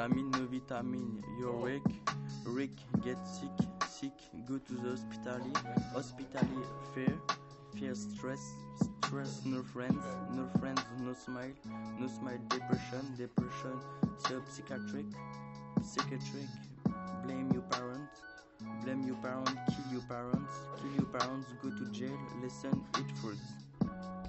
vitamin, no vitamin. You're weak, Rick, get sick, sick. Go to the hospital, hospital. Fear, fear, stress, stress. No friends, no friends, no smile, no smile. Depression, depression. so Psychiatric, psychiatric. Blame your parents, blame your parents. Kill your parents, kill your parents. Go to jail. Listen, eat fruits.